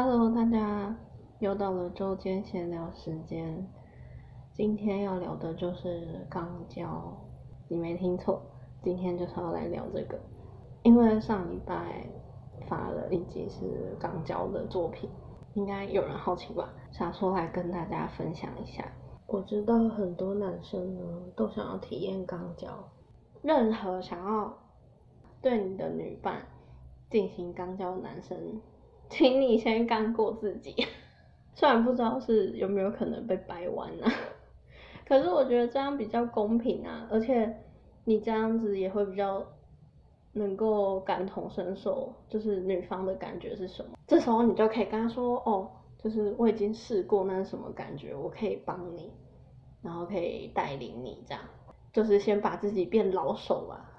Hello，大家又到了周间闲聊时间。今天要聊的就是肛交，你没听错，今天就是要来聊这个。因为上礼拜发了一集是肛交的作品，应该有人好奇吧？想说来跟大家分享一下。我知道很多男生呢都想要体验肛交，任何想要对你的女伴进行肛交的男生。请你先干过自己，虽然不知道是有没有可能被掰弯啊，可是我觉得这样比较公平啊，而且你这样子也会比较能够感同身受，就是女方的感觉是什么。这时候你就可以跟她说，哦，就是我已经试过那是什么感觉，我可以帮你，然后可以带领你这样，就是先把自己变老手吧，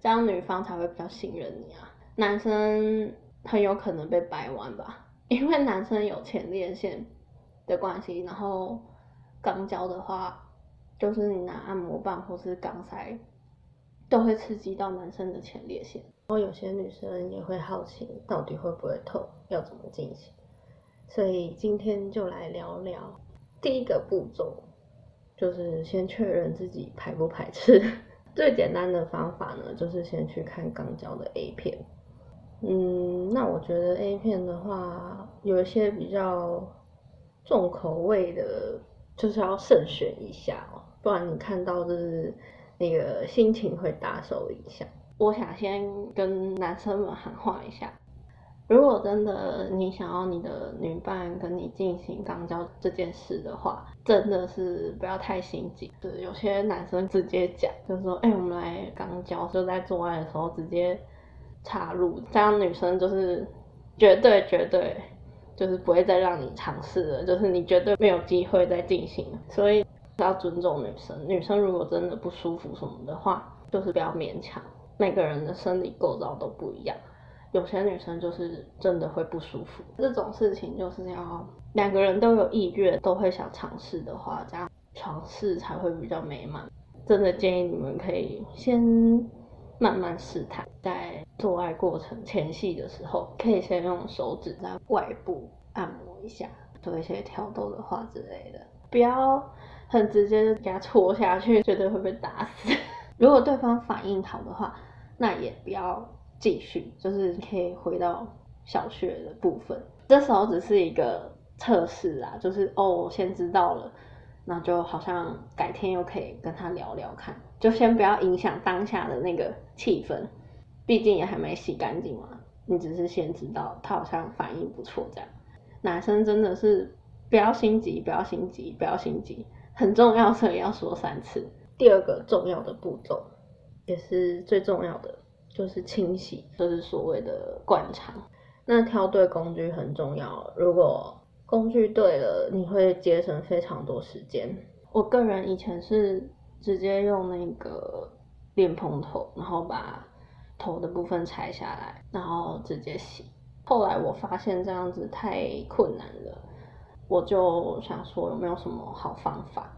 这样女方才会比较信任你啊，男生。很有可能被掰弯吧，因为男生有前列腺的关系，然后肛交的话，就是你拿按摩棒或是肛塞，都会刺激到男生的前列腺。然后有些女生也会好奇，到底会不会痛，要怎么进行？所以今天就来聊聊第一个步骤，就是先确认自己排不排斥。最简单的方法呢，就是先去看肛交的 A 片。嗯，那我觉得 A 片的话，有一些比较重口味的，就是要慎选一下哦，不然你看到就是那个心情会大受影响。我想先跟男生们喊话一下，如果真的你想要你的女伴跟你进行肛交这件事的话，真的是不要太心急。是有些男生直接讲，就是说，哎，我们来肛交，就在做爱的时候直接。插入，这样女生就是绝对绝对就是不会再让你尝试了，就是你绝对没有机会再进行，所以要尊重女生。女生如果真的不舒服什么的话，就是不要勉强。每个人的生理构造都不一样，有些女生就是真的会不舒服。这种事情就是要两个人都有意愿，都会想尝试的话，这样尝试才会比较美满。真的建议你们可以先。慢慢试探，在做爱过程前戏的时候，可以先用手指在外部按摩一下，做一些挑逗的话之类的，不要很直接就给他戳下去，绝对会被打死。如果对方反应好的话，那也不要继续，就是可以回到小穴的部分。这时候只是一个测试啊，就是哦，我先知道了。那就好像改天又可以跟他聊聊看，就先不要影响当下的那个气氛，毕竟也还没洗干净嘛。你只是先知道他好像反应不错这样。男生真的是不要心急，不要心急，不要心急，很重要，所以要说三次。第二个重要的步骤，也是最重要的，就是清洗，就是所谓的灌肠。那挑对工具很重要，如果。工具对了，你会节省非常多时间。我个人以前是直接用那个莲蓬头，然后把头的部分拆下来，然后直接洗。后来我发现这样子太困难了，我就想说有没有什么好方法？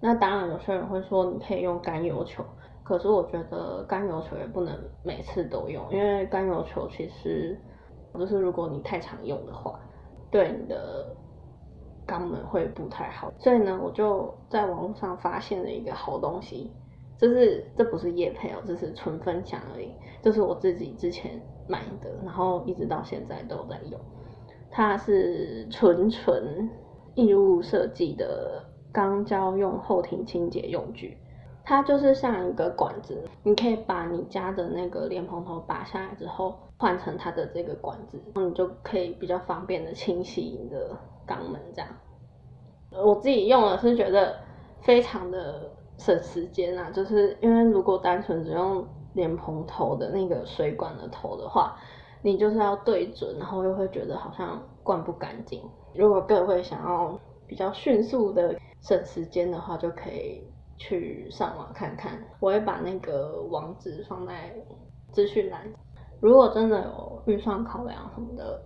那当然有些人会说你可以用甘油球，可是我觉得甘油球也不能每次都用，因为甘油球其实就是如果你太常用的话。对你的肛门会不太好，所以呢，我就在网络上发现了一个好东西，就是这不是叶配哦，这是纯分享而已，这是我自己之前买的，然后一直到现在都在用，它是纯纯义务设计的肛交用后庭清洁用具。它就是像一个管子，你可以把你家的那个莲蓬头拔下来之后，换成它的这个管子，然后你就可以比较方便的清洗你的肛门。这样，我自己用了是觉得非常的省时间啊，就是因为如果单纯只用莲蓬头的那个水管的头的话，你就是要对准，然后又会觉得好像灌不干净。如果各位想要比较迅速的省时间的话，就可以。去上网看看，我会把那个网址放在资讯栏。如果真的有预算考量什么的，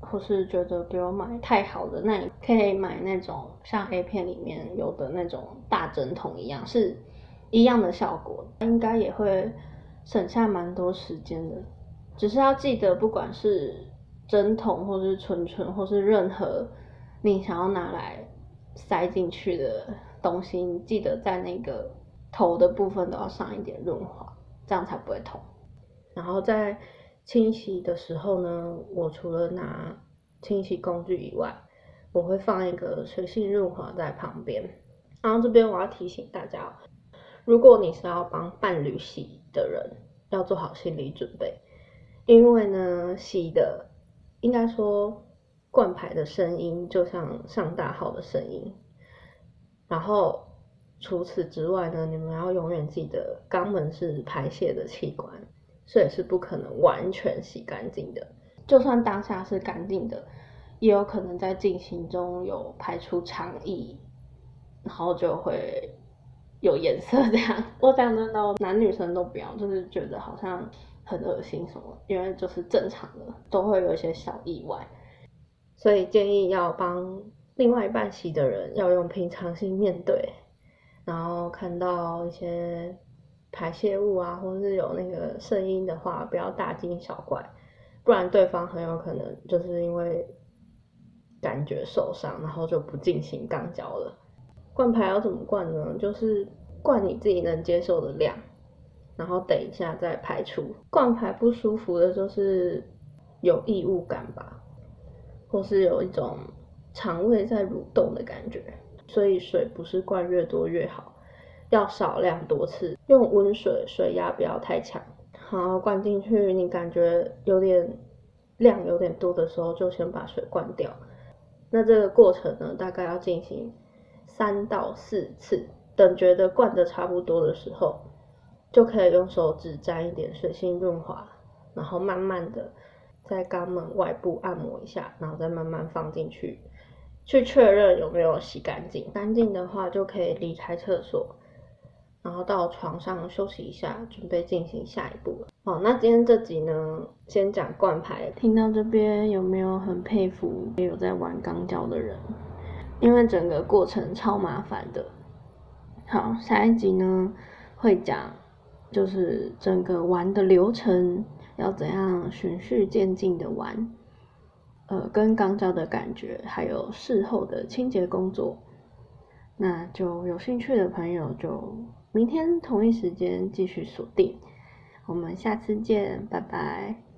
或是觉得不用买太好的，那你可以买那种像 A 片里面有的那种大针筒一样，是一样的效果，应该也会省下蛮多时间的。只是要记得，不管是针筒或是唇唇或是任何你想要拿来塞进去的东西，你记得在那个头的部分都要上一点润滑，这样才不会痛。然后在清洗的时候呢，我除了拿清洗工具以外，我会放一个水性润滑在旁边。然后这边我要提醒大家，如果你是要帮伴侣洗的人，要做好心理准备，因为呢，洗的应该说灌排的声音就像上大号的声音。然后除此之外呢，你们要永远记得，肛门是排泄的器官。所以是不可能完全洗干净的，就算当下是干净的，也有可能在进行中有排出肠液，然后就会有颜色这样。我讲真的，男女生都不要，就是觉得好像很恶心什么，因为就是正常的都会有一些小意外，所以建议要帮另外一半洗的人要用平常心面对，然后看到一些。排泄物啊，或者是有那个声音的话，不要大惊小怪，不然对方很有可能就是因为感觉受伤，然后就不进行肛交了。灌排要怎么灌呢？就是灌你自己能接受的量，然后等一下再排出。灌排不舒服的就是有异物感吧，或是有一种肠胃在蠕动的感觉，所以水不是灌越多越好。要少量多次，用温水，水压不要太强。好，灌进去，你感觉有点量有点多的时候，就先把水灌掉。那这个过程呢，大概要进行三到四次。等觉得灌的差不多的时候，就可以用手指沾一点水性润滑，然后慢慢的在肛门外部按摩一下，然后再慢慢放进去，去确认有没有洗干净。干净的话，就可以离开厕所。然后到床上休息一下，准备进行下一步了。好，那今天这集呢，先讲灌牌。听到这边有没有很佩服有在玩肛交的人？因为整个过程超麻烦的。好，下一集呢会讲，就是整个玩的流程要怎样循序渐进的玩，呃，跟钢胶的感觉，还有事后的清洁工作。那就有兴趣的朋友就。明天同一时间继续锁定，我们下次见，拜拜。